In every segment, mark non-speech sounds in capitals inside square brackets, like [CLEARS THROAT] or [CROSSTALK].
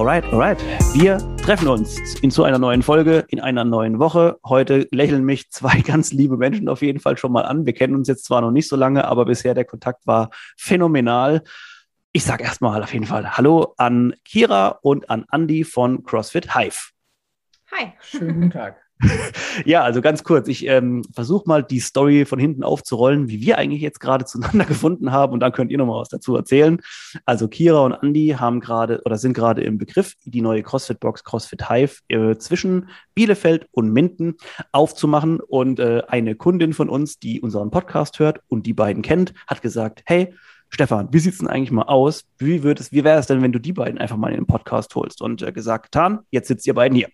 Alright, alright. Wir treffen uns in zu einer neuen Folge, in einer neuen Woche. Heute lächeln mich zwei [LAUGHS] ganz liebe Menschen auf jeden Fall schon mal an. Wir kennen uns jetzt zwar noch nicht so lange, aber bisher der Kontakt war phänomenal. Ich sage erstmal auf jeden Fall Hallo an Kira und an Andy von CrossFit Hive. Hi. Schönen guten Tag. [LAUGHS] ja, also ganz kurz, ich ähm, versuche mal die Story von hinten aufzurollen, wie wir eigentlich jetzt gerade [LAUGHS] zueinander gefunden haben und dann könnt ihr noch mal was dazu erzählen. Also Kira und Andy haben gerade oder sind gerade im Begriff, die neue CrossFit Box CrossFit Hive äh, zwischen Bielefeld und Minden aufzumachen und äh, eine Kundin von uns, die unseren Podcast hört und die beiden kennt, hat gesagt, hey, Stefan, wie sieht es denn eigentlich mal aus? Wie, wie wäre es denn, wenn du die beiden einfach mal in den Podcast holst? Und äh, gesagt, getan, jetzt sitzt ihr beiden hier.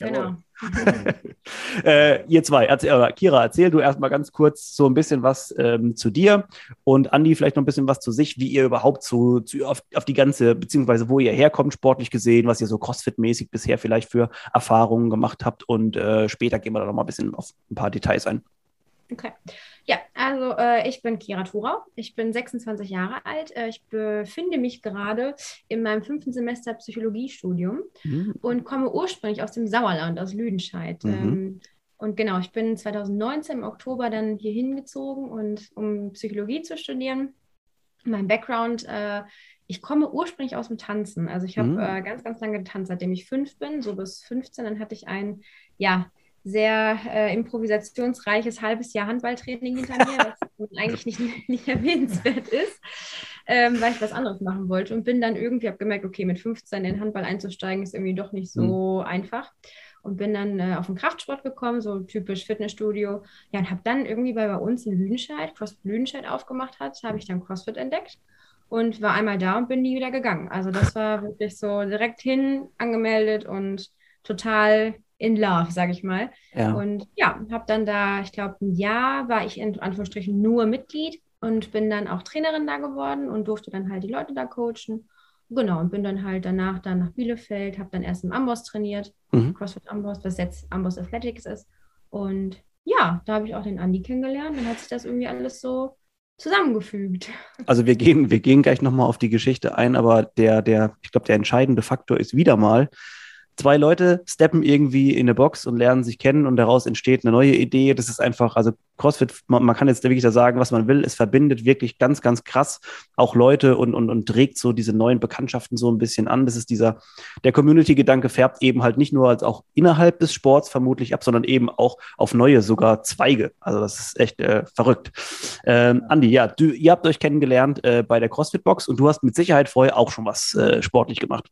Genau. [LAUGHS] äh, ihr zwei, erzähl, Kira, erzähl du erstmal ganz kurz so ein bisschen was ähm, zu dir und Andi vielleicht noch ein bisschen was zu sich, wie ihr überhaupt zu, zu auf, auf, die ganze, beziehungsweise wo ihr herkommt, sportlich gesehen, was ihr so Crossfit-mäßig bisher vielleicht für Erfahrungen gemacht habt und äh, später gehen wir da noch mal ein bisschen auf ein paar Details ein. Okay. Ja, also äh, ich bin Kira Thurau. Ich bin 26 Jahre alt. Äh, ich befinde mich gerade in meinem fünften Semester Psychologiestudium mhm. und komme ursprünglich aus dem Sauerland, aus Lüdenscheid. Mhm. Ähm, und genau, ich bin 2019 im Oktober dann hier hingezogen und um Psychologie zu studieren. Mein Background, äh, ich komme ursprünglich aus dem Tanzen. Also ich habe mhm. Ganz, ganz lange getanzt, seitdem ich fünf bin, so bis 15. Dann hatte ich ein, ja, sehr äh, improvisationsreiches halbes Jahr Handballtraining hinter mir, was [LAUGHS] eigentlich nicht, nicht erwähnenswert ist, ähm, weil ich was anderes machen wollte und bin dann irgendwie, habe gemerkt, okay, mit 15 in den Handball einzusteigen ist irgendwie doch nicht so mhm. einfach und bin dann äh, auf den Kraftsport gekommen, so typisch Fitnessstudio. Ja, und habe dann irgendwie bei, bei uns in Lüdenscheid, CrossFit Lüdenscheid aufgemacht hat, habe ich dann CrossFit entdeckt und war einmal da und bin nie wieder gegangen. Also das war wirklich so direkt hin, angemeldet und total in love, sage ich mal. Ja. Und ja, habe dann da, ich glaube, ein Jahr war ich in Anführungsstrichen nur Mitglied und bin dann auch Trainerin da geworden und durfte dann halt die Leute da coachen. Genau, und bin dann halt danach dann nach Bielefeld, habe dann erst im Amboss trainiert, mhm. CrossFit Amboss, was jetzt Amboss Athletics ist. Und ja, da habe ich auch den Andi kennengelernt. Dann hat sich das irgendwie alles so zusammengefügt. [LAUGHS] Also wir gehen, wir gehen gleich nochmal auf die Geschichte ein, aber der, der, ich glaube, der entscheidende Faktor ist wieder mal, zwei Leute steppen irgendwie in eine Box und lernen sich kennen und daraus entsteht eine neue Idee. Das ist einfach, also CrossFit, man, man kann jetzt wirklich da sagen, was man will. Es verbindet wirklich ganz, ganz krass auch Leute und, und, und trägt so diese neuen Bekanntschaften so ein bisschen an. Das ist dieser, der Community-Gedanke färbt eben halt nicht nur als auch innerhalb des Sports vermutlich ab, sondern eben auch auf neue sogar Zweige. Also das ist echt äh, verrückt. Ähm, Andi, ja, du, ihr habt euch kennengelernt äh, bei der CrossFit-Box und du hast mit Sicherheit vorher auch schon was äh, sportlich gemacht.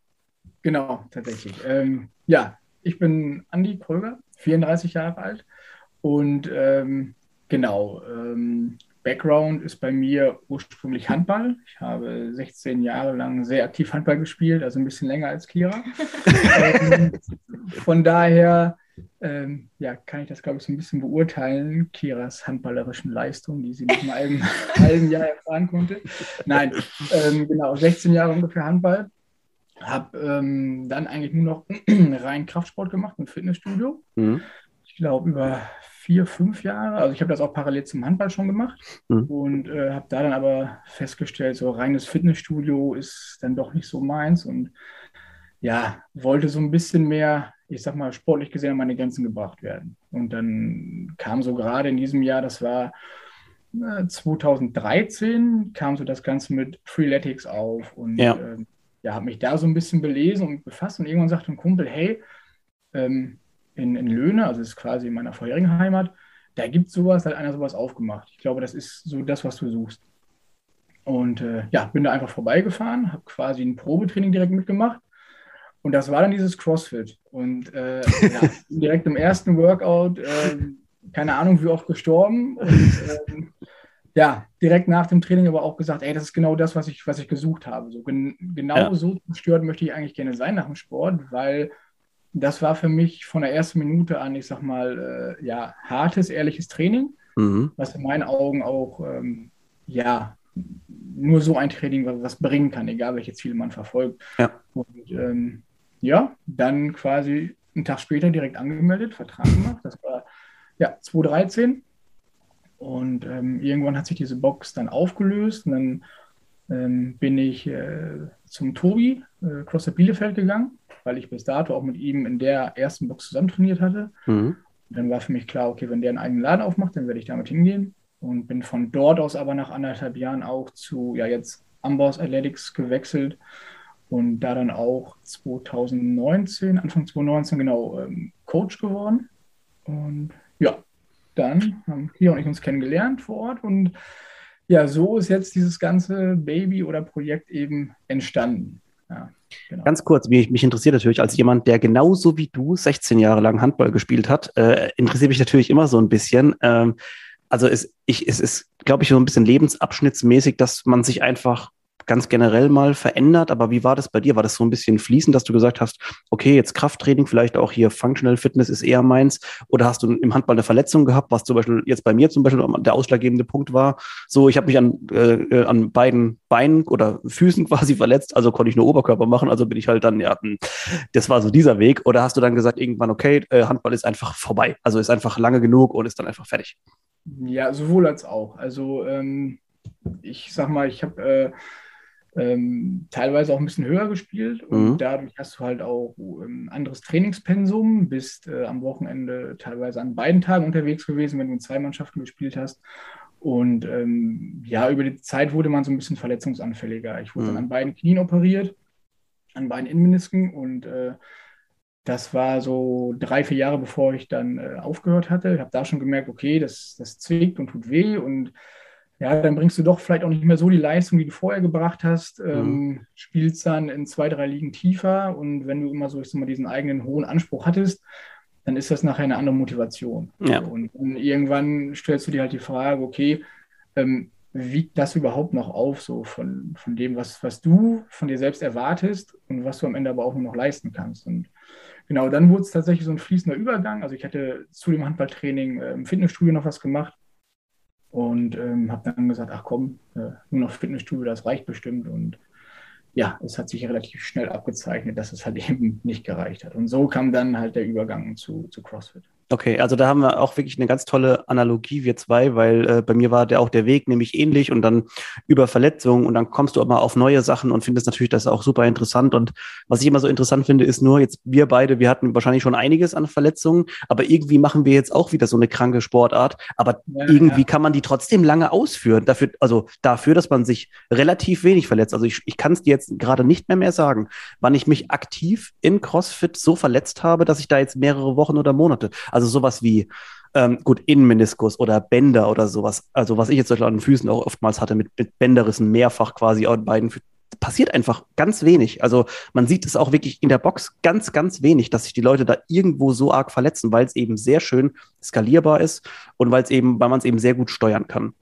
Genau, tatsächlich. Ähm, ja, ich bin Andi Kröger, 34 Jahre alt und ähm, genau, ähm, Background ist bei mir ursprünglich Handball. Ich habe 16 Jahre lang sehr aktiv Handball gespielt, also ein bisschen länger als Kira. [LAUGHS] ähm, von daher ähm, ja, kann ich das, glaube ich, so ein bisschen beurteilen, Kiras handballerischen Leistung, die sie nach einem halben, [LAUGHS] halben Jahr erfahren konnte. Nein, ähm, genau, 16 Jahre ungefähr Handball. Habe ähm, dann eigentlich nur noch [CLEARS THROAT] rein Kraftsport gemacht im Fitnessstudio. Mhm. Ich glaube über vier, fünf Jahre. Also ich habe das auch parallel zum Handball schon gemacht mhm. und äh, habe da dann aber festgestellt, so reines Fitnessstudio ist dann doch nicht so meins und ja, wollte so ein bisschen mehr, ich sag mal, sportlich gesehen an meine Grenzen gebracht werden. Und dann kam so gerade in diesem Jahr, das war 2013, äh, kam so das Ganze mit Freeletics auf und ja. äh, ja, habe mich da so ein bisschen belesen und befasst und irgendwann sagte ein Kumpel, hey, ähm, in, in Löhne, also das ist quasi in meiner vorherigen Heimat, da gibt es sowas, da hat einer sowas aufgemacht. Ich glaube, das ist so das, was du suchst. Und äh, ja, bin da einfach vorbeigefahren, habe quasi ein Probetraining direkt mitgemacht. Und das war dann dieses CrossFit. Und äh, ja, [LAUGHS] direkt im ersten Workout, äh, keine Ahnung, wie oft gestorben. Und, ähm, ja, direkt nach dem Training aber auch gesagt, ey, das ist genau das, was ich, was ich gesucht habe. So, gen genau ja. so gestört möchte ich eigentlich gerne sein nach dem Sport, weil das war für mich von der ersten Minute an, ich sag mal, äh, ja, hartes, ehrliches Training. mhm. was in meinen Augen auch, ähm, ja, nur so ein Training was, was, bringen kann, egal welche Ziele man verfolgt. Ja. Und ähm, ja, dann quasi einen Tag später direkt angemeldet, Vertrag gemacht. Das war ja 2013. Und ähm, irgendwann hat sich diese Box dann aufgelöst und dann ähm, bin ich äh, zum Tobi äh, CrossFit Bielefeld gegangen, weil ich bis dato auch mit ihm in der ersten Box zusammen trainiert hatte. Mhm. dann war für mich klar, okay, wenn der einen eigenen Laden aufmacht, dann werde ich damit hingehen. Und bin von dort aus aber nach anderthalb Jahren auch zu, ja, jetzt Amboss Athletics gewechselt und da dann auch 2019, Anfang 2019 genau, ähm, Coach geworden. Und ja, dann haben Kia und ich uns kennengelernt vor Ort und ja, so ist jetzt dieses ganze Baby oder Projekt eben entstanden. Ja, genau. Ganz kurz, mich, mich, interessiert natürlich als jemand, der genauso wie du 16 Jahre lang Handball gespielt hat, äh, interessiert mich natürlich immer so ein bisschen. Ähm, also es, ich, es ist, glaube ich, so ein bisschen lebensabschnittsmäßig, dass man sich einfach ganz generell mal verändert. Aber wie war das bei dir? War das so ein bisschen fließend, dass du gesagt hast, okay, jetzt Krafttraining, vielleicht auch hier Functional Fitness ist eher meins? Oder hast du im Handball eine Verletzung gehabt, was zum Beispiel jetzt bei mir zum Beispiel der ausschlaggebende Punkt war? So, ich habe mich an, äh, an beiden Beinen oder Füßen [LAUGHS] quasi verletzt, also konnte ich nur Oberkörper machen, also bin ich halt dann, ja, hm, das war so dieser Weg. Oder hast du dann gesagt, irgendwann, okay, äh, Handball ist einfach vorbei, also ist einfach lange genug und ist dann einfach fertig? Ja, sowohl als auch. Also ähm, ich sag mal, ich habe äh, ähm, teilweise auch ein bisschen höher gespielt und mhm. dadurch hast du halt auch ein ähm, anderes Trainingspensum, bist äh, am Wochenende teilweise an beiden Tagen unterwegs gewesen, wenn du in zwei Mannschaften gespielt hast. Und ähm, ja, über die Zeit wurde man so ein bisschen verletzungsanfälliger. Ich wurde mhm. dann an beiden Knien operiert, an beiden Innenmenisken und äh, das war so drei, vier Jahre, bevor ich dann äh, aufgehört hatte. Ich habe da schon gemerkt, okay, das, das zwickt und tut weh und ja, dann bringst du doch vielleicht auch nicht mehr so die Leistung, die du vorher gebracht hast, mhm. ähm, spielst dann in zwei, drei Ligen tiefer und wenn du immer so ich sag mal, diesen eigenen hohen Anspruch hattest, dann ist das nachher eine andere Motivation. Ja. Und, und, irgendwann stellst du dir halt die Frage, okay, ähm, wiegt das überhaupt noch auf, so von, von dem, was, was du von dir selbst erwartest und was du am Ende aber auch nur noch leisten kannst. Und genau, dann wurde es tatsächlich so ein fließender Übergang. Also ich hatte zu dem Handballtraining äh, im Fitnessstudio noch was gemacht und ähm, habe dann gesagt, ach komm, äh, nur noch Fitnessstudio, das reicht bestimmt. Und ja, es hat sich relativ schnell abgezeichnet, dass es halt [LAUGHS] eben nicht gereicht hat. Und so kam dann halt der Übergang zu, zu CrossFit. Okay, also da haben wir auch wirklich eine ganz tolle Analogie, wir zwei, weil äh, bei mir war der auch der Weg nämlich ähnlich und dann über Verletzungen und dann kommst du auch mal auf neue Sachen und findest natürlich das auch super interessant. Und was ich immer so interessant finde, ist nur jetzt wir beide, wir hatten wahrscheinlich schon einiges an Verletzungen, aber irgendwie machen wir jetzt auch wieder so eine kranke Sportart. Aber ja, irgendwie ja. kann man die trotzdem lange ausführen. Dafür, also dafür, dass man sich relativ wenig verletzt. Also ich, ich kann es dir jetzt gerade nicht mehr mehr sagen, wann ich mich aktiv in CrossFit so verletzt habe, dass ich da jetzt mehrere Wochen oder Monate, also sowas wie, ähm, gut, Innenmeniskus oder Bänder oder sowas. Also was ich jetzt an den Füßen auch oftmals hatte, mit, mit Bänderrissen mehrfach quasi an beiden Füßen passiert einfach ganz wenig. Also man sieht es auch wirklich in der Box ganz, ganz wenig, dass sich die Leute da irgendwo so arg verletzen, weil es eben sehr schön skalierbar ist und weil es eben, weil man es eben sehr gut steuern kann.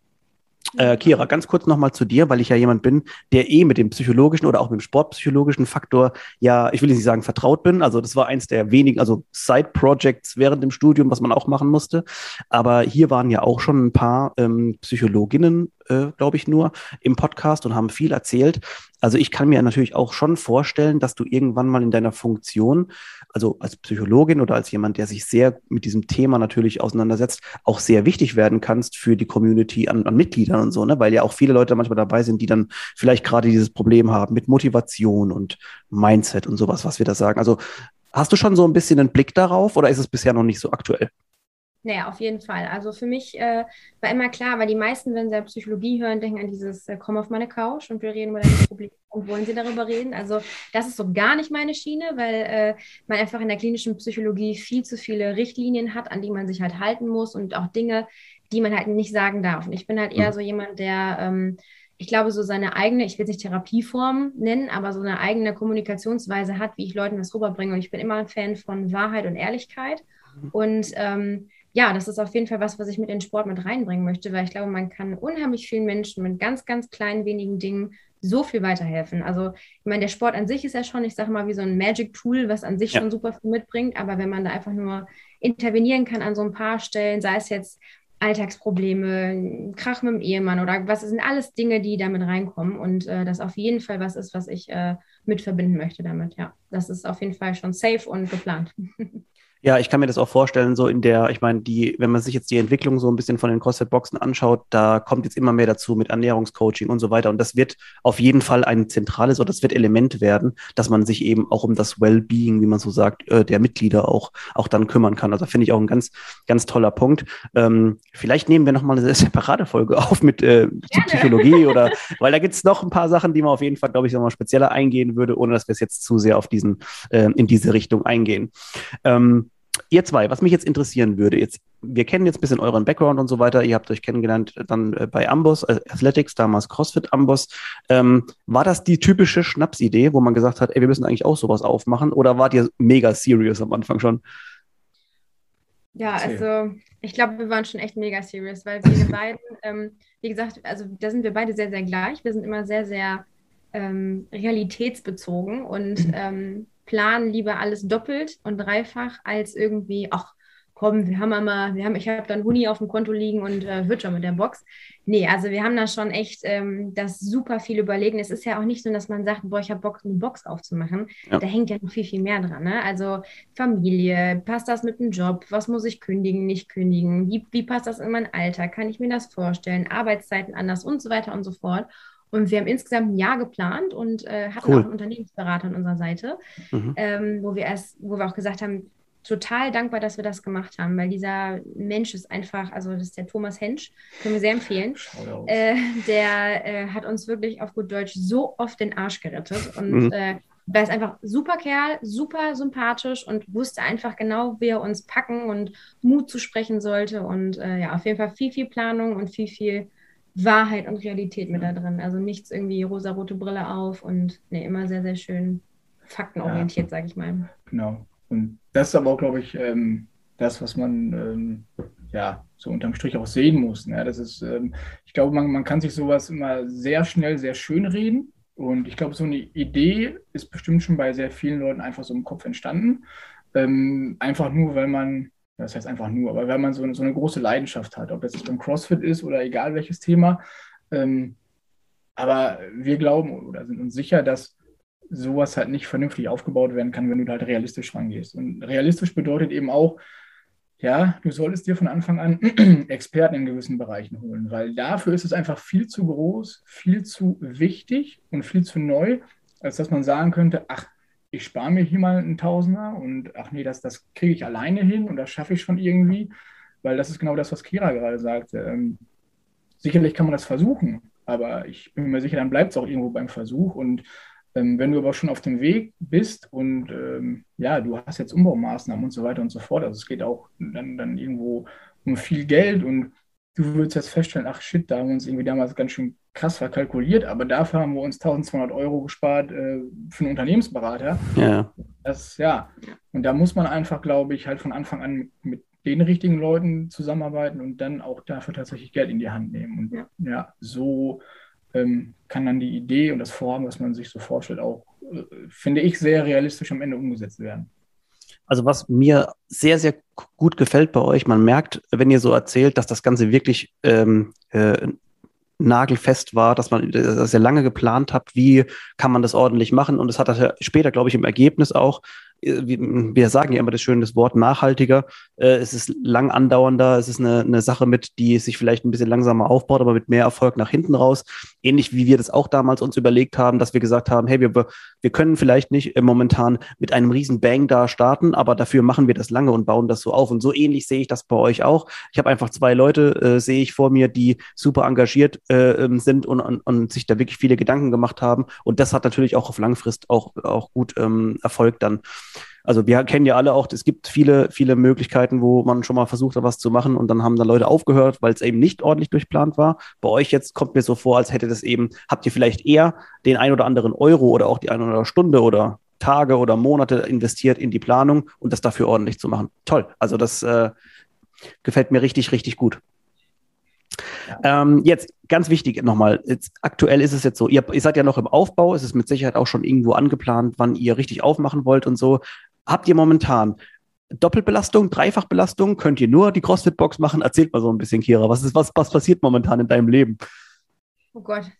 Äh, Kira, ganz kurz nochmal zu dir, weil ich ja jemand bin, der eh mit dem psychologischen oder auch mit dem sportpsychologischen Faktor ja, ich will nicht sagen vertraut bin. Also das war eins der wenigen, also Side-Projects während dem Studium, was man auch machen musste. Aber hier waren ja auch schon ein paar ähm, Psychologinnen äh, glaube ich, nur im Podcast und haben viel erzählt. Also ich kann mir natürlich auch schon vorstellen, dass du irgendwann mal in deiner Funktion, also als Psychologin oder als jemand, der sich sehr mit diesem Thema natürlich auseinandersetzt, auch sehr wichtig werden kannst für die Community an, an Mitgliedern und so, ne? Weil ja auch viele Leute manchmal dabei sind, die dann vielleicht gerade dieses Problem haben mit Motivation und Mindset und sowas, was wir da sagen. Also hast du schon so ein bisschen einen Blick darauf oder ist es bisher noch nicht so aktuell? Naja, auf jeden Fall. Also für mich äh, war immer klar, weil die meisten, wenn sie Psychologie hören, denken an dieses äh, Komm auf meine Couch und wir reden über deine Probleme und wollen sie darüber reden. Also das ist so gar nicht meine Schiene, weil äh, man einfach in der klinischen Psychologie viel zu viele Richtlinien hat, an die man sich halt halten muss und auch Dinge, die man halt nicht sagen darf. Und ich bin halt eher mhm. so jemand, der ähm, ich glaube, so seine eigene, ich will es nicht Therapieform nennen, aber so eine eigene Kommunikationsweise hat, wie ich Leuten das rüberbringe. Und ich bin immer ein Fan von Wahrheit und Ehrlichkeit. Mhm. Und ähm, ja, das ist auf jeden Fall was, was ich mit in den Sport mit reinbringen möchte, weil ich glaube, man kann unheimlich vielen Menschen mit ganz, ganz kleinen, wenigen Dingen so viel weiterhelfen. Also, ich meine, der Sport an sich ist ja schon, ich sage mal, wie so ein Magic-Tool, was an sich ja. schon super viel mitbringt, aber wenn man da einfach nur intervenieren kann an so ein paar Stellen, sei es jetzt Alltagsprobleme, Krach mit dem Ehemann oder was sind alles Dinge, die damit reinkommen und äh, das auf jeden Fall was ist, was ich äh, mit verbinden möchte damit. Ja, das ist auf jeden Fall schon safe und geplant. [LAUGHS] Ja, ich kann mir das auch vorstellen, so in der, ich meine, die, wenn man sich jetzt die Entwicklung so ein bisschen von den CrossFit-Boxen anschaut, da kommt jetzt immer mehr dazu mit Ernährungscoaching und so weiter. Und das wird auf jeden Fall ein zentrales oder das wird Element werden, dass man sich eben auch um das Well-Being, wie man so sagt, äh, der Mitglieder auch, auch dann kümmern kann. Also finde ich auch ein ganz, ganz toller Punkt. Ähm, vielleicht nehmen wir nochmal eine separate Folge auf mit äh, Psychologie oder, [LAUGHS] weil da gibt es noch ein paar Sachen, die man auf jeden Fall, glaube ich, nochmal spezieller eingehen würde, ohne dass wir es jetzt zu sehr auf diesen, äh, in diese Richtung eingehen. Ähm, Ihr zwei, was mich jetzt interessieren würde, jetzt, wir kennen jetzt ein bisschen euren Background und so weiter. Ihr habt euch kennengelernt dann äh, bei Amboss, äh, Athletics, damals CrossFit Amboss. Ähm, war das die typische Schnapsidee, wo man gesagt hat, ey, wir müssen eigentlich auch sowas aufmachen? Oder wart ihr mega serious am Anfang schon? Ja, also ich glaube, wir waren schon echt mega serious, weil wir [LAUGHS] beiden, ähm, wie gesagt, also da sind wir beide sehr, sehr gleich. Wir sind immer sehr, sehr ähm, realitätsbezogen und [CLEARS THROAT] ähm, planen lieber alles doppelt und dreifach als irgendwie, ach komm, wir haben mal, wir haben, ich habe dann Huni auf dem Konto liegen und äh, wird schon mit der Box. Nee, also wir haben da schon echt ähm, das super viel überlegen. Es ist ja auch nicht so, dass man sagt, boah, ich habe Bock, eine Box aufzumachen. Ja. Da hängt ja noch viel, viel mehr dran. Ne? Also Familie, passt das mit dem Job? Was muss ich kündigen, nicht kündigen? Wie, wie passt das in meinen Alltag? Kann ich mir das vorstellen? Arbeitszeiten anders und so weiter und so fort. Und wir haben insgesamt ein Jahr geplant und äh, hatten cool. auch einen Unternehmensberater an unserer Seite, mhm. ähm, wo wir erst, wo wir auch gesagt haben, total dankbar, dass wir das gemacht haben, weil dieser Mensch ist einfach, also das ist der Thomas Hensch, können wir sehr empfehlen. Äh, der äh, hat uns wirklich auf gut Deutsch so oft den Arsch gerettet und mhm. äh, er ist einfach super Kerl, super sympathisch und wusste einfach genau, wie er uns packen und Mut zu sprechen sollte und äh, ja, auf jeden Fall viel, viel Planung und viel, viel Wahrheit und Realität mit da drin. Also nichts irgendwie rosa-rote Brille auf und nee, immer sehr, sehr schön faktenorientiert, ja. sage ich mal. Genau. Und das ist aber auch, glaube ich, ähm, das, was man ähm, ja so unterm Strich auch sehen muss. Ne? Das ist, ähm, ich glaube, man, man kann sich sowas immer sehr schnell, sehr schön reden. Und ich glaube, so eine Idee ist bestimmt schon bei sehr vielen Leuten einfach so im Kopf entstanden. Ähm, einfach nur, weil man das heißt einfach nur, aber wenn man so, so eine große Leidenschaft hat, ob das jetzt beim CrossFit ist oder egal welches Thema, ähm, aber wir glauben oder sind uns sicher, dass sowas halt nicht vernünftig aufgebaut werden kann, wenn du halt realistisch rangehst. Und realistisch bedeutet eben auch, ja, du solltest dir von Anfang an [CLEARS THROAT] Experten in gewissen Bereichen holen, weil dafür ist es einfach viel zu groß, viel zu wichtig und viel zu neu, als dass man sagen könnte, ach, ich spare mir hier mal einen Tausender und ach nee, das, das kriege ich alleine hin und das schaffe ich schon irgendwie, weil das ist genau das, was Kira gerade sagte. Ähm, sicherlich kann man das versuchen, aber ich bin mir sicher, dann bleibt es auch irgendwo beim Versuch und ähm, wenn du aber schon auf dem Weg bist und ähm, ja, du hast jetzt Umbaumaßnahmen und so weiter und so fort, also es geht auch dann, dann irgendwo um viel Geld und du würdest jetzt feststellen, ach shit, da haben wir uns irgendwie damals ganz schön krass verkalkuliert, aber dafür haben wir uns 1200 Euro gespart äh, für einen Unternehmensberater. Ja. Das, ja. Und da muss man einfach, glaube ich, halt von Anfang an mit den richtigen Leuten zusammenarbeiten und dann auch dafür tatsächlich Geld in die Hand nehmen. Und ja, ja so ähm, kann dann die Idee und das Vorhaben, was man sich so vorstellt, auch, äh, finde ich, sehr realistisch am Ende umgesetzt werden. Also was mir sehr, sehr gut gefällt bei euch, man merkt, wenn ihr so erzählt, dass das Ganze wirklich ähm, äh, nagelfest war, dass man das sehr lange geplant habt, wie kann man das ordentlich machen. Und es hat das ja später, glaube ich, im Ergebnis auch wir sagen ja immer das schöne Wort nachhaltiger. Äh, es ist lang andauernder, es ist eine, eine Sache mit, die sich vielleicht ein bisschen langsamer aufbaut, aber mit mehr Erfolg nach hinten raus. Ähnlich wie wir das auch damals uns überlegt haben, dass wir gesagt haben, hey, wir, wir können vielleicht nicht äh, momentan mit einem riesen Bang da starten, aber dafür machen wir das lange und bauen das so auf. Und so ähnlich sehe ich das bei euch auch. Ich habe einfach zwei Leute, äh, sehe ich vor mir, die super engagiert äh, ähm, sind und, und, und, sich da wirklich viele Gedanken gemacht haben. Und das hat natürlich auch auf Langfrist auch, auch gut ähm, Erfolg dann. Also wir kennen ja alle auch, es gibt viele, viele Möglichkeiten, wo man schon mal versucht hat, was zu machen und dann haben da Leute aufgehört, weil es eben nicht ordentlich durchplant war. Bei euch jetzt kommt mir so vor, als hätte das eben, habt ihr vielleicht eher den ein oder anderen Euro oder auch die eine oder andere Stunde oder Tage oder Monate investiert in die Planung und das dafür ordentlich zu machen. Toll. Also das äh, gefällt mir richtig, richtig gut. Ja. Ähm, jetzt ganz wichtig nochmal, jetzt, aktuell ist es jetzt so, ihr, ihr, seid ja noch im Aufbau, es ist mit Sicherheit auch schon irgendwo angeplant, wann ihr richtig aufmachen wollt und so. Habt ihr momentan Doppelbelastung, Dreifachbelastung? Könnt ihr nur die CrossFit-Box machen? Erzählt mal so ein bisschen, Kira. Was, ist, was, was passiert momentan in deinem Leben? Oh Gott.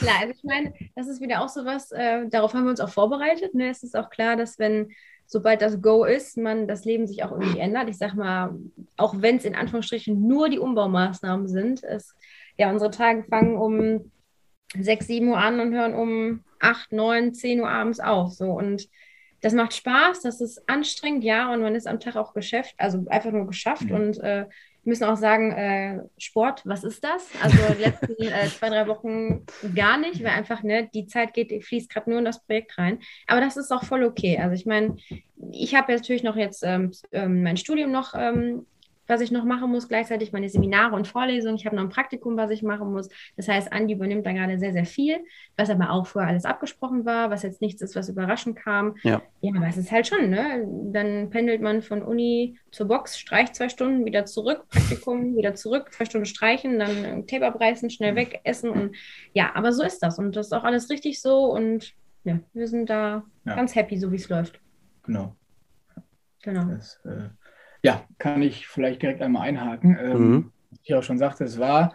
klar, [LAUGHS] also ich meine, das ist wieder auch so was, äh, darauf haben wir uns auch vorbereitet. Ne? Es ist auch klar, dass wenn, sobald das Go ist, man das Leben sich auch irgendwie ändert. Ich sag mal, auch wenn es in Anführungsstrichen nur die Umbaumaßnahmen sind, es, ja, unsere Tage fangen um 6, 7 Uhr an und hören um 8, 9, 10 Uhr abends auf. So und das macht Spaß, das ist anstrengend, ja, und man ist am Tag auch geschafft, also einfach nur geschafft. Mhm. Und äh, wir müssen auch sagen, äh, Sport, was ist das? Also die letzten [LAUGHS] äh, zwei, drei Wochen gar nicht, weil einfach, ne, die Zeit geht, fließt gerade nur in das Projekt rein. Aber das ist auch voll okay. Also ich meine, ich habe natürlich noch jetzt ähm, ähm mein Studium noch ähm, was ich noch machen muss, gleichzeitig meine Seminare und Vorlesungen. Ich habe noch ein Praktikum, was ich machen muss. Das heißt, Andi übernimmt da gerade sehr, sehr viel, was aber auch vorher alles abgesprochen war, was jetzt nichts ist, was überraschend kam. Ja, ja aber es ist halt schon, ne? Dann pendelt man von Uni zur Box, streicht zwei Stunden, wieder zurück, Praktikum, [LAUGHS] wieder zurück, zwei Stunden streichen, dann Tape abreißen, schnell weg, essen und ja, aber so ist das und das ist auch alles richtig so und ja, wir sind da ja. ganz happy, so wie es läuft. Genau. Genau. Das, äh ja, kann ich vielleicht direkt einmal einhaken. Ähm, mhm. Ich auch schon sagte, es war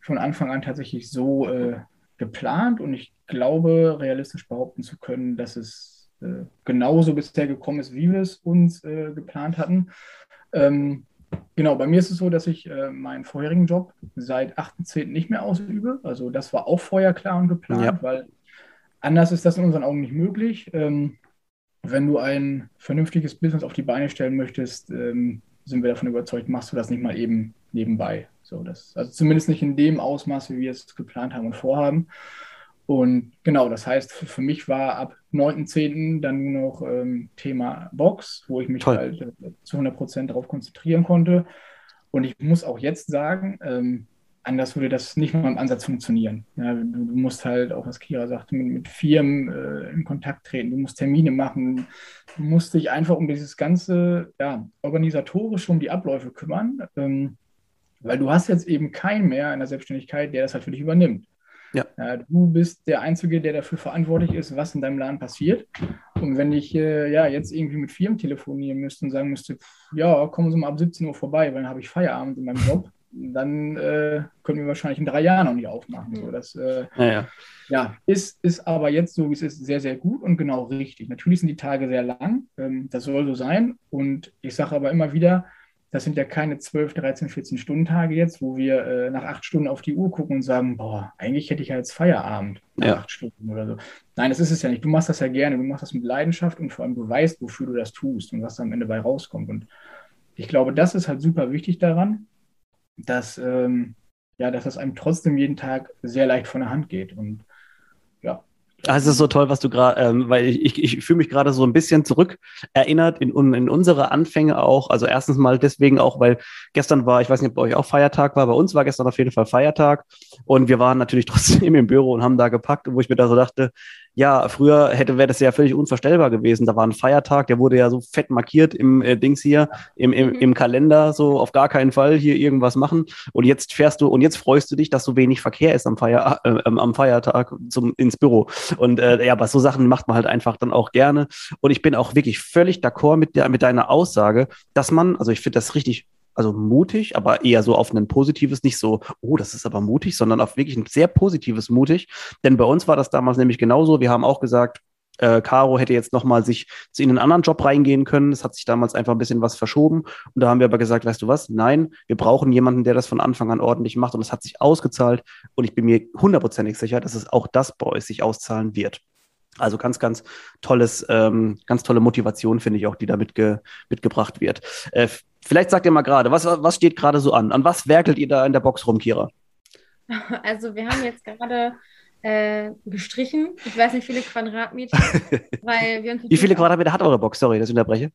von Anfang an tatsächlich so äh, geplant und ich glaube, realistisch behaupten zu können, dass es äh, genauso bisher gekommen ist, wie wir es uns äh, geplant hatten. Ähm, genau, bei mir ist es so, dass ich äh, meinen vorherigen Job seit 8.10. nicht mehr ausübe. Also das war auch vorher klar und geplant, ja. weil anders ist das in unseren Augen nicht möglich. Ähm, wenn du ein vernünftiges Business auf die Beine stellen möchtest, ähm, sind wir davon überzeugt, machst du das nicht mal eben nebenbei. So, das, also zumindest nicht in dem Ausmaß, wie wir es geplant haben und vorhaben. Und genau, das heißt, für mich war ab 9.10. dann nur noch ähm, Thema Box, wo ich mich Toll. halt äh, zu 100 Prozent darauf konzentrieren konnte. Und ich muss auch jetzt sagen, ähm, anders würde das nicht mal im Ansatz funktionieren. Ja, du, du, musst halt, auch was Kira sagte, mit, mit Firmen äh, in Kontakt treten, du musst Termine machen, du musst dich einfach um dieses ganze ja, organisatorische, um die Abläufe kümmern, ähm, weil du hast jetzt eben keinen mehr in der Selbstständigkeit, der das halt für dich übernimmt. Ja. ja. du bist der Einzige, der dafür verantwortlich ist, was in deinem Laden passiert. Und wenn ich äh, ja, jetzt irgendwie mit Firmen telefonieren müsste und sagen müsste, pff, ja, kommen Sie mal ab 17 Uhr vorbei, weil dann habe ich Feierabend in meinem Job, dann äh, können wir wahrscheinlich in drei Jahren noch nicht aufmachen. So, das äh, ja, ja. ja, ist, ist aber jetzt so, wie es ist, sehr, sehr gut und genau richtig. Natürlich sind die Tage sehr lang, ähm, das soll so sein. Und ich sage aber immer wieder, das sind ja keine 12, 13, 14 Stunden Tage jetzt, wo wir äh, nach acht Stunden auf die Uhr gucken und sagen, boah, eigentlich hätte ich ja jetzt Feierabend nach ja. acht Stunden oder so. Nein, das ist es ja nicht. Du machst das ja gerne, du machst das mit Leidenschaft und vor allem du weißt, wofür du das tust und was da am Ende bei rauskommt. Und ich glaube, das ist halt super wichtig daran, dass, ähm, ja, dass das einem trotzdem jeden Tag sehr leicht von der Hand geht. Und ja. Ah, es ist so toll, was du gerade, ähm, weil ich, ich, ich fühle mich gerade so ein bisschen zurück erinnert in, in unsere Anfänge auch. Also erstens mal deswegen auch, weil gestern war, ich weiß nicht, ob bei euch auch Feiertag war, bei uns war gestern auf jeden Fall Feiertag und wir waren natürlich [LAUGHS] trotzdem im Büro und haben da gepackt, wo ich mir da so dachte, ja, früher hätte wäre das ja völlig unvorstellbar gewesen. Da war ein Feiertag, der wurde ja so fett markiert im äh, Dings hier, im, im, mhm. im Kalender, so auf gar keinen Fall hier irgendwas machen. Und jetzt fährst du und jetzt freust du dich, dass so wenig Verkehr ist am, Feier, äh, ähm, am Feiertag zum, ins Büro. Und äh, ja, aber so Sachen macht man halt einfach dann auch gerne. Und ich bin auch wirklich völlig d'accord mit, der, mit deiner Aussage, dass man, also ich finde das richtig also mutig, aber eher so auf ein positives, nicht so, oh, das ist aber mutig, sondern auf wirklich ein sehr positives mutig. Denn bei uns war das damals nämlich genauso. Wir haben auch gesagt, äh, Caro hätte jetzt nochmal sich in einen anderen Job reingehen können. Es hat sich damals einfach ein bisschen was verschoben. Und da haben wir aber gesagt, weißt du was? Nein, wir brauchen jemanden, der das von Anfang an ordentlich macht. Und es hat sich ausgezahlt. Und ich bin mir hundertprozentig sicher, dass es auch das bei euch sich auszahlen wird. Also ganz, ganz tolles, ähm, ganz tolle Motivation, finde ich auch, die da mitge mitgebracht wird. Äh, vielleicht sagt ihr mal gerade, was, was steht gerade so an? An was werkelt ihr da in der Box rum, Kira? [LAUGHS] Also wir haben jetzt gerade äh, gestrichen. Ich weiß nicht, viele Quadratmeter. [LAUGHS] weil wir uns Wie viele Quadratmeter hat eure Box? Sorry, dass ich unterbreche.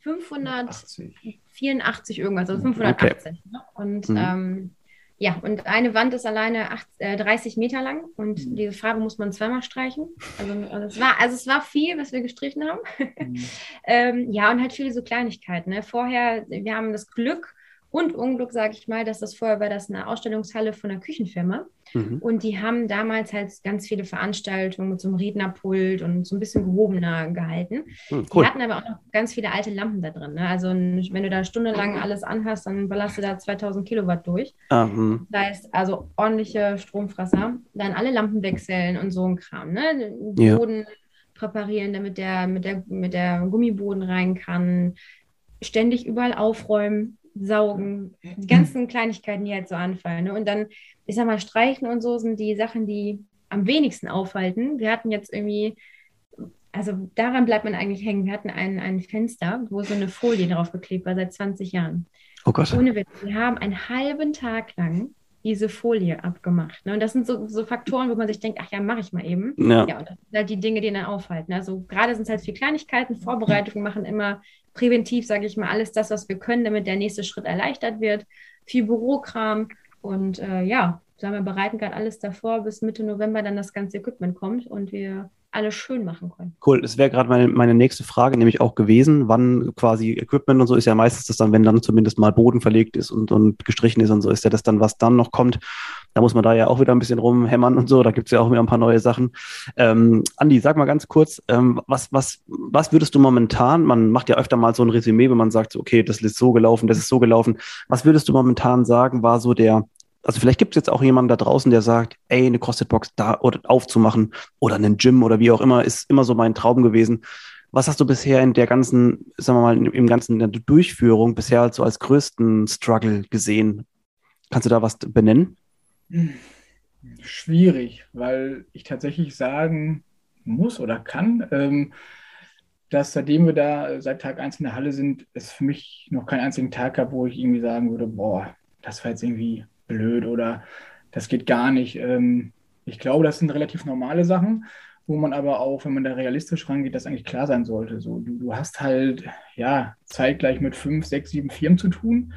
584 irgendwas, also 580. Okay. Ne? Und mhm. ähm, ja, und eine Wand ist alleine acht, äh, 30 Meter lang und mhm. diese Farbe muss man zweimal streichen. Also, also, es war, also es war viel, was wir gestrichen haben. Mhm. [LAUGHS] ähm, ja, und halt viele so Kleinigkeiten. Ne? Vorher, wir haben das Glück und Unglück, sage ich mal, dass das vorher war das eine Ausstellungshalle von einer Küchenfirma. Mhm. Und die haben damals halt ganz viele Veranstaltungen mit so einem Rednerpult und so ein bisschen gehobener gehalten. Mhm, cool. Die hatten aber auch noch ganz viele alte Lampen da drin. Ne? Also wenn du da stundenlang alles anhast, dann ballerst du da 2000 Kilowatt durch. Mhm. Das heißt, also ordentliche Stromfresser. Dann alle Lampen wechseln und so ein Kram. Ne? Boden ja. präparieren, damit der mit, der mit der Gummiboden rein kann. Ständig überall aufräumen saugen, die ganzen Kleinigkeiten, die halt so anfallen. Ne? Und dann, ich sag mal, streichen und so sind die Sachen, die am wenigsten aufhalten. Wir hatten jetzt irgendwie, also daran bleibt man eigentlich hängen. Wir hatten ein, ein Fenster, wo so eine Folie drauf geklebt war seit 20 Jahren. Oh Gott. Ohne Witz. Wir haben einen halben Tag lang diese Folie abgemacht. Ne? Und das sind so, so, Faktoren, wo man sich denkt, ach ja, mache ich mal eben. Ja. ja, und das sind halt die Dinge, die dann aufhalten. Also gerade sind es halt viel Kleinigkeiten, Vorbereitungen machen immer präventiv, sage ich mal, alles das, was wir können, damit der nächste Schritt erleichtert wird. Viel Bürokram und äh, ja, sagen wir bereiten gerade alles davor, bis Mitte November dann das ganze Equipment kommt und wir alles schön machen können. Cool, das wäre gerade meine, meine nächste Frage, nämlich auch gewesen, wann quasi Equipment und so ist ja meistens das dann, wenn dann zumindest mal Boden verlegt ist und, und gestrichen ist und so, ist ja das dann, was dann noch kommt. Da muss man da ja auch wieder ein bisschen rumhämmern und so, da gibt es ja auch wieder ein paar neue Sachen. Ähm, Andi, sag mal ganz kurz, ähm, was, was, was würdest du momentan, man macht ja öfter mal so ein Resümee, wenn man sagt, okay, das ist so gelaufen, das ist so gelaufen. Was würdest du momentan sagen, war so der, also vielleicht gibt es jetzt auch jemanden da draußen, der sagt, ey, eine CrossFit-Box da oder aufzumachen oder einen Gym oder wie auch immer, ist immer so mein Traum gewesen. Was hast du bisher in der ganzen, sagen wir mal, im ganzen in der Durchführung bisher so als größten Struggle gesehen? Kannst du da was benennen? Schwierig, weil ich tatsächlich sagen muss oder kann, ähm, dass seitdem wir da seit Tag 1 in der Halle sind, es für mich noch keinen einzigen Tag gab, wo ich irgendwie sagen würde, boah, das war jetzt irgendwie blöd oder das geht gar nicht. Ähm, ich glaube, das sind relativ normale Sachen, wo man aber auch, wenn man da realistisch rangeht, das eigentlich klar sein sollte. So, du, du hast halt ja zeitgleich mit fünf, sechs, sieben Firmen zu tun.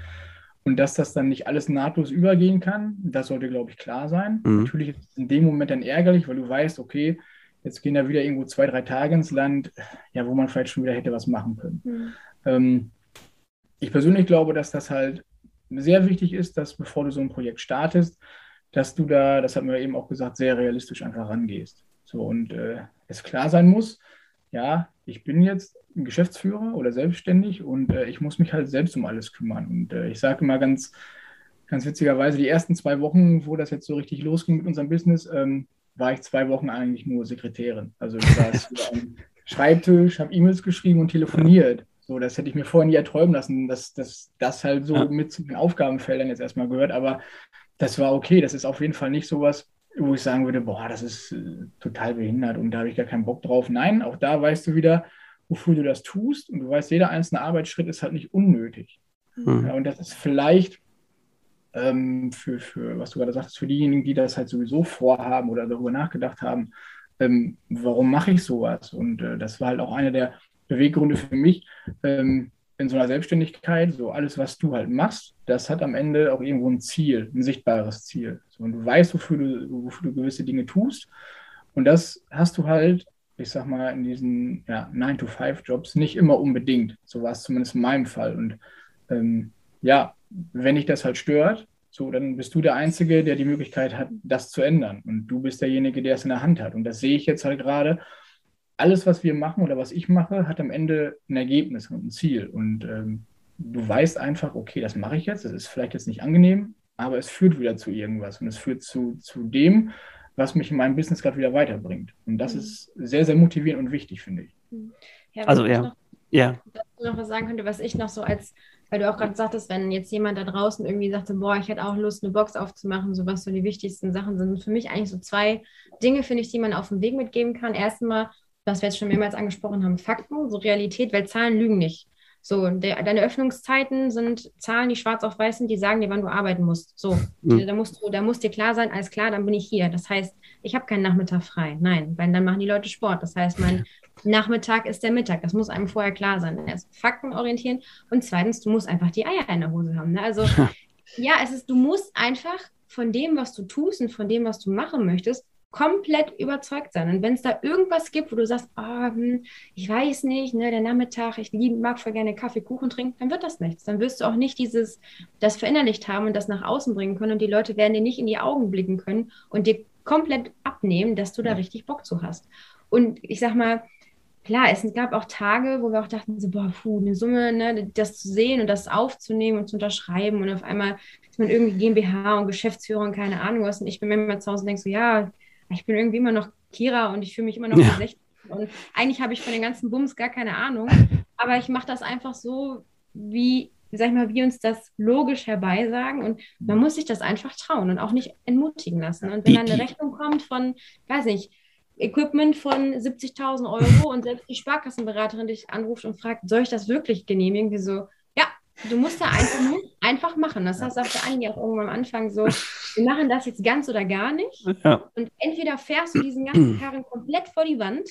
Und dass das dann nicht alles nahtlos übergehen kann, das sollte, glaube ich, klar sein. Mhm. Natürlich ist es in dem Moment dann ärgerlich, weil du weißt, okay, jetzt gehen da wieder irgendwo zwei, drei Tage ins Land, ja, wo man vielleicht schon wieder hätte was machen können. Mhm. Ähm, ich persönlich glaube, dass das halt sehr wichtig ist, dass bevor du so ein Projekt startest, dass du da, das hat wir eben auch gesagt, sehr realistisch einfach rangehst. So und äh, es klar sein muss, ja, ich bin jetzt ein Geschäftsführer oder selbstständig und äh, ich muss mich halt selbst um alles kümmern. Und äh, ich sage immer ganz, ganz witzigerweise, die ersten zwei Wochen, wo das jetzt so richtig losging mit unserem Business, ähm, war ich zwei Wochen eigentlich nur Sekretärin. Also ich saß [LAUGHS] am Schreibtisch, habe E-Mails geschrieben und telefoniert. So, das hätte ich mir vorher nie erträumen lassen, dass, dass das halt so ja. mit zu den Aufgabenfeldern jetzt erstmal gehört. Aber das war okay. Das ist auf jeden Fall nicht sowas, wo ich sagen würde, boah, das ist äh, total behindert und da habe ich gar keinen Bock drauf. Nein, auch da weißt du wieder, wofür du das tust. Und du weißt, jeder einzelne Arbeitsschritt ist halt nicht unnötig. Mhm. Ja, und das ist vielleicht ähm, für, für, was du gerade sagtest, für diejenigen, die das halt sowieso vorhaben oder darüber nachgedacht haben, ähm, warum mache ich sowas? Und äh, das war halt auch einer der Beweggründe für mich ähm, in so einer Selbstständigkeit, so alles, was du halt machst, das hat am Ende auch irgendwo ein Ziel, ein sichtbares Ziel. So, und du weißt, wofür du, wofür du gewisse Dinge tust. Und das hast du halt, ich sag mal, in diesen ja, 9-to-5-Jobs nicht immer unbedingt. So war es zumindest in meinem Fall. Und ähm, ja, wenn dich das halt stört, so, dann bist du der Einzige, der die Möglichkeit hat, das zu ändern. Und du bist derjenige, der es in der Hand hat. Und das sehe ich jetzt halt gerade alles, was wir machen oder was ich mache, hat am Ende ein Ergebnis und ein Ziel. Und ähm, du weißt einfach, okay, das mache ich jetzt, das ist vielleicht jetzt nicht angenehm, aber es führt wieder zu irgendwas und es führt zu, zu dem, was mich in meinem Business gerade wieder weiterbringt. Und das mhm. ist sehr, sehr motivierend und wichtig, finde ich. Mhm. Ja, also ja. Noch, ja. noch was sagen könnte, was ich noch so als, weil du auch gerade sagtest, wenn jetzt jemand da draußen irgendwie sagte, boah, ich hätte auch Lust, eine Box aufzumachen, so was so die wichtigsten Sachen sind. Für mich eigentlich so zwei Dinge, finde ich, die man auf dem Weg mitgeben kann. Erstmal was wir jetzt schon mehrmals angesprochen haben, Fakten, so Realität, weil Zahlen lügen nicht. So, der, deine Öffnungszeiten sind Zahlen, die schwarz auf weiß sind, die sagen dir, wann du arbeiten musst. So, mhm. da, musst du, da muss dir klar sein, alles klar, dann bin ich hier. Das heißt, ich habe keinen Nachmittag frei. Nein, weil dann machen die Leute Sport. Das heißt, mein Nachmittag ist der Mittag. Das muss einem vorher klar sein. Erst Fakten orientieren und zweitens, du musst einfach die Eier in der Hose haben. Ne? Also, [LAUGHS] ja, es ist, du musst einfach von dem, was du tust und von dem, was du machen möchtest, komplett überzeugt sein. Und wenn es da irgendwas gibt, wo du sagst, oh, hm, ich weiß nicht, ne, der Nachmittag, ich lieb, mag voll gerne Kaffee, Kuchen trinken, dann wird das nichts. Dann wirst du auch nicht dieses, das verinnerlicht haben und das nach außen bringen können. Und die Leute werden dir nicht in die Augen blicken können und dir komplett abnehmen, dass du da richtig Bock zu hast. Und ich sag mal, klar, es gab auch Tage, wo wir auch dachten, so, boah, puh, eine Summe, ne, das zu sehen und das aufzunehmen und zu unterschreiben und auf einmal ist man irgendwie GmbH und Geschäftsführer und keine Ahnung was. Und ich bin immer zu Hause und denke so, ja, ich bin irgendwie immer noch Kira und ich fühle mich immer noch ja. 16. Und eigentlich habe ich von den ganzen Bums gar keine Ahnung. Aber ich mache das einfach so, wie, sag ich mal, wie uns das logisch herbeisagen. Und man muss sich das einfach trauen und auch nicht entmutigen lassen. Und wenn dann eine Rechnung kommt von, weiß nicht, Equipment von 70.000 Euro und selbst die Sparkassenberaterin dich anruft und fragt, soll ich das wirklich genehmigen? Wie so, Du musst da einfach, einfach machen. Das heißt, sagte Anni auch irgendwann am Anfang so, wir machen das jetzt ganz oder gar nicht. Ja. Und entweder fährst du diesen ganzen Karren komplett vor die Wand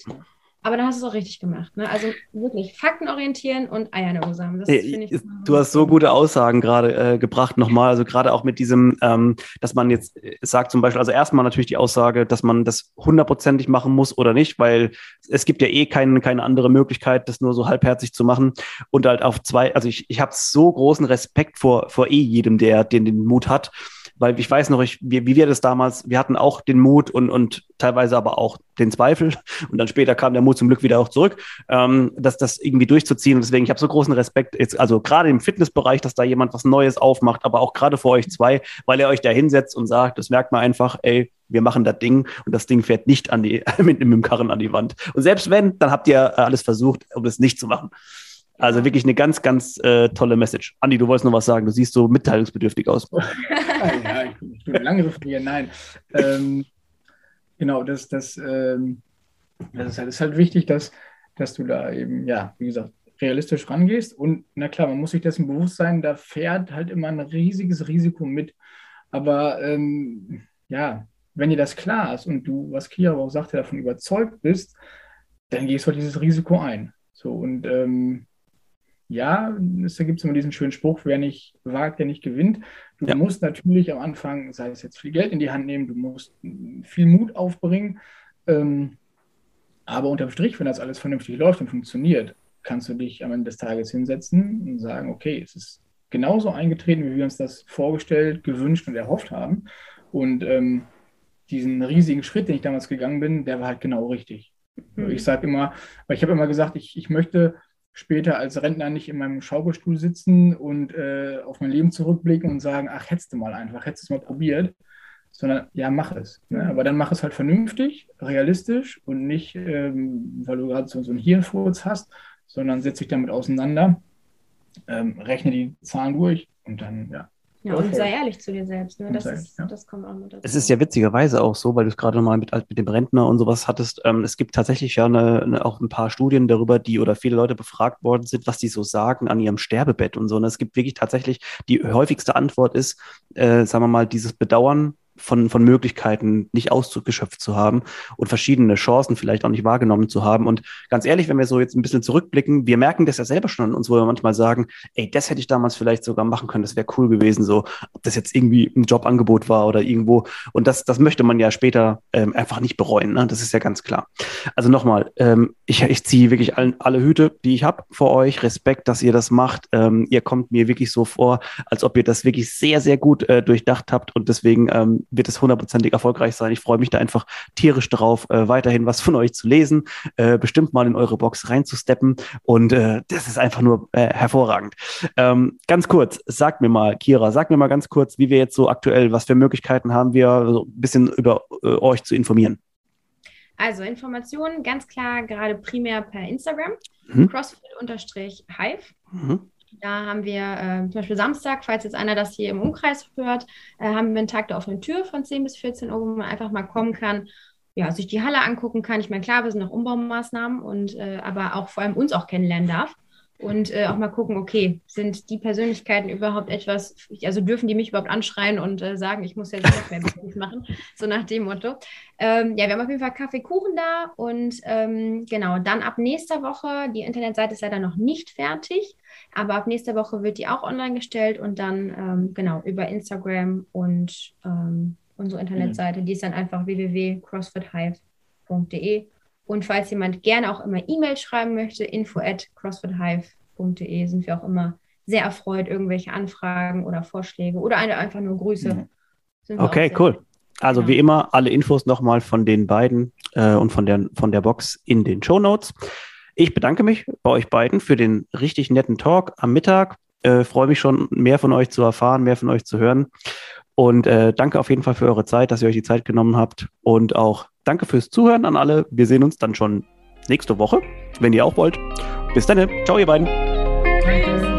aber dann hast du es auch richtig gemacht. Ne? Also wirklich Fakten orientieren und Eier in der Hose haben. Ich, du hast so gute Aussagen gerade äh, gebracht nochmal. Also gerade auch mit diesem, ähm, dass man jetzt äh, sagt zum Beispiel, also erstmal natürlich die Aussage, dass man das hundertprozentig machen muss oder nicht, weil es gibt ja eh kein, keine andere Möglichkeit, das nur so halbherzig zu machen. Und halt auf zwei, also ich, ich habe so großen Respekt vor, vor eh jedem, der den, den Mut hat weil ich weiß noch, ich, wie, wie wir das damals, wir hatten auch den Mut und, und teilweise aber auch den Zweifel und dann später kam der Mut zum Glück wieder auch zurück, ähm, dass das irgendwie durchzuziehen. Und deswegen, ich habe so großen Respekt, jetzt, also gerade im Fitnessbereich, dass da jemand was Neues aufmacht, aber auch gerade vor euch zwei, weil er euch da hinsetzt und sagt, das merkt man einfach, ey, wir machen das Ding und das Ding fährt nicht an die, [LAUGHS] mit, mit dem Karren an die Wand. Und selbst wenn, dann habt ihr alles versucht, um es nicht zu machen. Also wirklich eine ganz, ganz äh, tolle Message. Andi, du wolltest noch was sagen. Du siehst so mitteilungsbedürftig aus. [LAUGHS] ja, ich bin, lange referieren. Nein. Ähm, genau, das, das, ähm, das, ist halt, ist halt wichtig, dass, dass du da eben, ja, wie gesagt, realistisch rangehst. Und na klar, man muss sich dessen bewusst sein, da fährt halt immer ein riesiges Risiko mit. Aber ähm, ja, wenn dir das klar ist und du, was Kia auch sagte, davon überzeugt bist, dann gehst du halt dieses Risiko ein. So, und ähm, ja, es gibt immer diesen schönen Spruch, wer nicht wagt, der nicht gewinnt. Du ja. musst natürlich am Anfang, sei es jetzt viel Geld in die Hand nehmen, du musst viel Mut aufbringen. Ähm, aber unterm Strich, wenn das alles vernünftig läuft und funktioniert, kannst du dich am Ende des Tages hinsetzen und sagen, okay, es ist genauso eingetreten, wie wir uns das vorgestellt, gewünscht und erhofft haben. Und ähm, diesen riesigen Schritt, den ich damals gegangen bin, der war halt genau richtig. Mhm. Ich sage immer, weil ich habe immer gesagt, ich, ich möchte später als Rentner nicht in meinem Schaukelstuhl sitzen und äh, auf mein Leben zurückblicken und sagen, ach, hättest du mal einfach, hättest du es mal probiert, sondern ja, mach es. Ne? Aber dann mach es halt vernünftig, realistisch und nicht, ähm, weil du gerade so, so einen Hirnfurz hast, sondern setz dich damit auseinander, ähm, rechne die Zahlen durch und dann, ja, ja, und sei ehrlich zu dir selbst. Ne? Das, ist, ja. das kommt auch mit dazu. Es ist ja witzigerweise auch so, weil du es gerade mal mit, mit dem Rentner und sowas hattest. Ähm, es gibt tatsächlich ja eine, eine, auch ein paar Studien darüber, die oder viele Leute befragt worden sind, was die so sagen an ihrem Sterbebett und so. Und es gibt wirklich tatsächlich, die häufigste Antwort ist, äh, sagen wir mal, dieses Bedauern von, von Möglichkeiten nicht ausgeschöpft zu haben und verschiedene Chancen vielleicht auch nicht wahrgenommen zu haben. Und ganz ehrlich, wenn wir so jetzt ein bisschen zurückblicken, wir merken das ja selber schon an uns, wo wir manchmal sagen, ey, das hätte ich damals vielleicht sogar machen können, das wäre cool gewesen, so, ob das jetzt irgendwie ein Jobangebot war oder irgendwo. Und das, das möchte man ja später ähm, einfach nicht bereuen, ne? das ist ja ganz klar. Also nochmal, ähm, ich, ich ziehe wirklich alle, alle Hüte, die ich habe vor euch. Respekt, dass ihr das macht. Ähm, ihr kommt mir wirklich so vor, als ob ihr das wirklich sehr, sehr gut äh, durchdacht habt und deswegen ähm, wird es hundertprozentig erfolgreich sein. Ich freue mich da einfach tierisch drauf, äh, weiterhin was von euch zu lesen, äh, bestimmt mal in eure Box reinzusteppen und äh, das ist einfach nur äh, hervorragend. Ähm, ganz kurz, sag mir mal, Kira, sag mir mal ganz kurz, wie wir jetzt so aktuell, was für Möglichkeiten haben wir, so ein bisschen über äh, euch zu informieren. Also Informationen ganz klar gerade primär per Instagram, mhm. crossfit-hive. Mhm. Da haben wir äh, zum Beispiel Samstag, falls jetzt einer das hier im Umkreis hört, äh, haben wir einen Tag der offenen Tür von 10 bis 14 Uhr, wo man einfach mal kommen kann, ja, sich die Halle angucken kann. Ich meine, klar, wir sind noch Umbaumaßnahmen und äh, aber auch vor allem uns auch kennenlernen darf und äh, auch mal gucken, okay, sind die Persönlichkeiten überhaupt etwas, also dürfen die mich überhaupt anschreien und äh, sagen, ich muss jetzt noch mehr Beruf machen, so nach dem Motto. Ähm, ja, wir haben auf jeden Fall Kaffee, Kuchen da und ähm, genau, dann ab nächster Woche, die Internetseite ist leider noch nicht fertig, aber ab nächster Woche wird die auch online gestellt und dann ähm, genau über Instagram und ähm, unsere Internetseite. Mhm. Die ist dann einfach www.crossfithive.de. Und falls jemand gerne auch immer E-Mail schreiben möchte, info at crossfithive.de sind wir auch immer sehr erfreut, irgendwelche Anfragen oder Vorschläge oder einfach nur Grüße. Mhm. Okay, cool. Also genau. wie immer, alle Infos nochmal von den beiden äh, und von der, von der Box in den Show Notes. Ich bedanke mich bei euch beiden für den richtig netten Talk am Mittag. Äh, Freue mich schon, mehr von euch zu erfahren, mehr von euch zu hören. Und äh, danke auf jeden Fall für eure Zeit, dass ihr euch die Zeit genommen habt. Und auch danke fürs Zuhören an alle. Wir sehen uns dann schon nächste Woche, wenn ihr auch wollt. Bis dann. Ciao, ihr beiden. Danke.